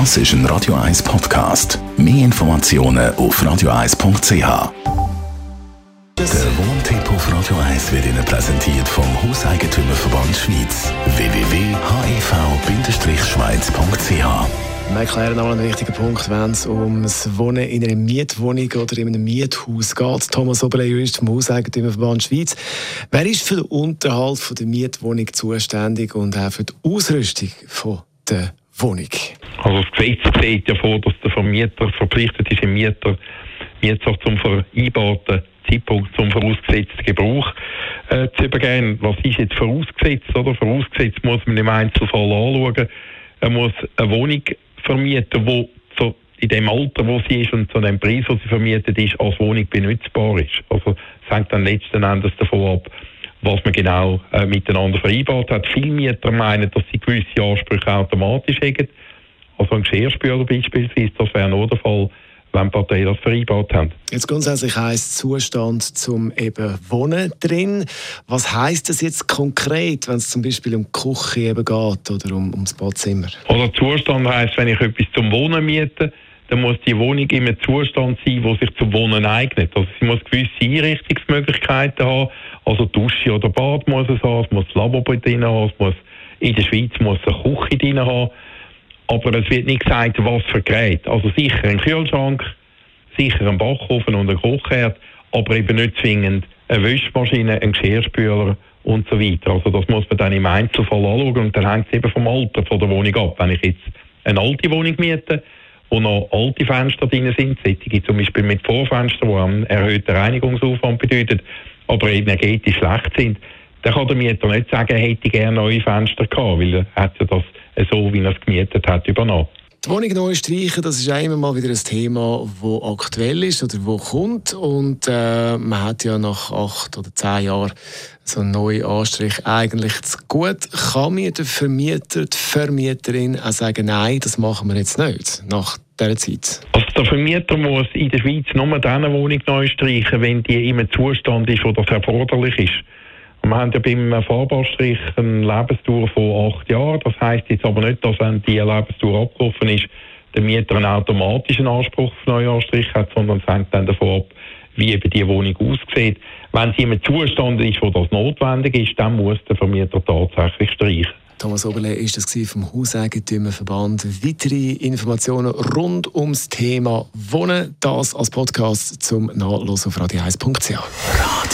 Das ist ein Radio 1 Podcast. Mehr Informationen auf radio1.ch. Der Wohntipp auf Radio 1 wird Ihnen präsentiert vom Hauseigentümerverband Schweiz. www.hev-schweiz.ch wir erklären noch einen wichtigen Punkt, wenn es ums Wohnen in einer Mietwohnung oder in einem Miethaus geht. Thomas Oberle, Jurist vom Hauseigentümerverband Schweiz. Wer ist für den Unterhalt der Mietwohnung zuständig und auch für die Ausrüstung der Wohnung? Also das Gesetz sieht ja vor, dass der Vermieter verpflichtet ist, im Mieter Mietsache zum vereinbarten Zeitpunkt zum vorausgesetzten Gebrauch äh, zu übergeben. Was ist jetzt vorausgesetzt? Oder? Vorausgesetzt muss man im Einzelfall anschauen. Er muss eine Wohnung vermieten, die zu, in dem Alter, wo sie ist und zu dem Preis, wo sie vermietet ist, als Wohnung benutzbar ist. Also es hängt dann letzten Endes davon ab, was man genau äh, miteinander vereinbart hat. Viele Mieter meinen, dass sie gewisse Ansprüche automatisch haben. Also ein Geschirrspüler beispielsweise, das wäre nur der Fall, wenn Parteien das vereinbart haben. Jetzt grundsätzlich heisst Zustand zum eben Wohnen drin. Was heisst das jetzt konkret, wenn es zum Beispiel um die Küche eben geht oder um, ums Badzimmer? Also Zustand heisst, wenn ich etwas zum Wohnen miete, dann muss die Wohnung in einem Zustand sein, der sich zum Wohnen eignet. Also sie muss gewisse Einrichtungsmöglichkeiten haben. Also Dusche oder Bad muss es haben, es muss ein Labor drin haben, es muss in der Schweiz muss eine Küche drin haben. Aber es wird nicht gesagt, was für Gerät. Also sicher ein Kühlschrank, sicher ein Backofen und ein Kochherd, aber eben nicht zwingend eine Wäschmaschine, ein Geschirrspüler und so weiter. Also das muss man dann im Einzelfall anschauen und dann hängt es eben vom Alter von der Wohnung ab. Wenn ich jetzt eine alte Wohnung miete, wo noch alte Fenster drin sind, solche zum Beispiel mit Vorfenstern, die einen erhöhten Reinigungsaufwand bedeuten, aber energetisch schlecht sind, dann kann der Mieter nicht sagen, er hätte gerne neue Fenster gehabt, weil er hat ja das so, wie er es gemietet hat, übernommen. Die Wohnung neu streichen, das ist immer mal wieder ein Thema, das aktuell ist oder wo kommt. Und äh, man hat ja nach acht oder zehn Jahren so einen neuen Anstrich eigentlich zu gut. Kann mir der Vermieter, die Vermieterin auch sagen, nein, das machen wir jetzt nicht nach dieser Zeit? Also der Vermieter muss in der Schweiz nur diese Wohnung neu streichen, wenn die im Zustand ist, wo das erforderlich ist. Wir haben ja beim Fahrbahnstrich eine Lebensdauer von acht Jahren. Das heisst jetzt aber nicht, dass wenn die Lebensdauer abgelaufen ist, der Mieter einen automatischen Anspruch auf Neuanstrich hat, sondern es hängt dann davon ab, wie eben die Wohnung aussieht. Wenn sie im Zustand ist, wo das notwendig ist, dann muss der Vermieter tatsächlich streichen. Thomas Oberle ist das vom Hauseigentümerverband. Weitere Informationen rund ums Thema Wohnen, das als Podcast zum Nachlesen auf radio1.ch.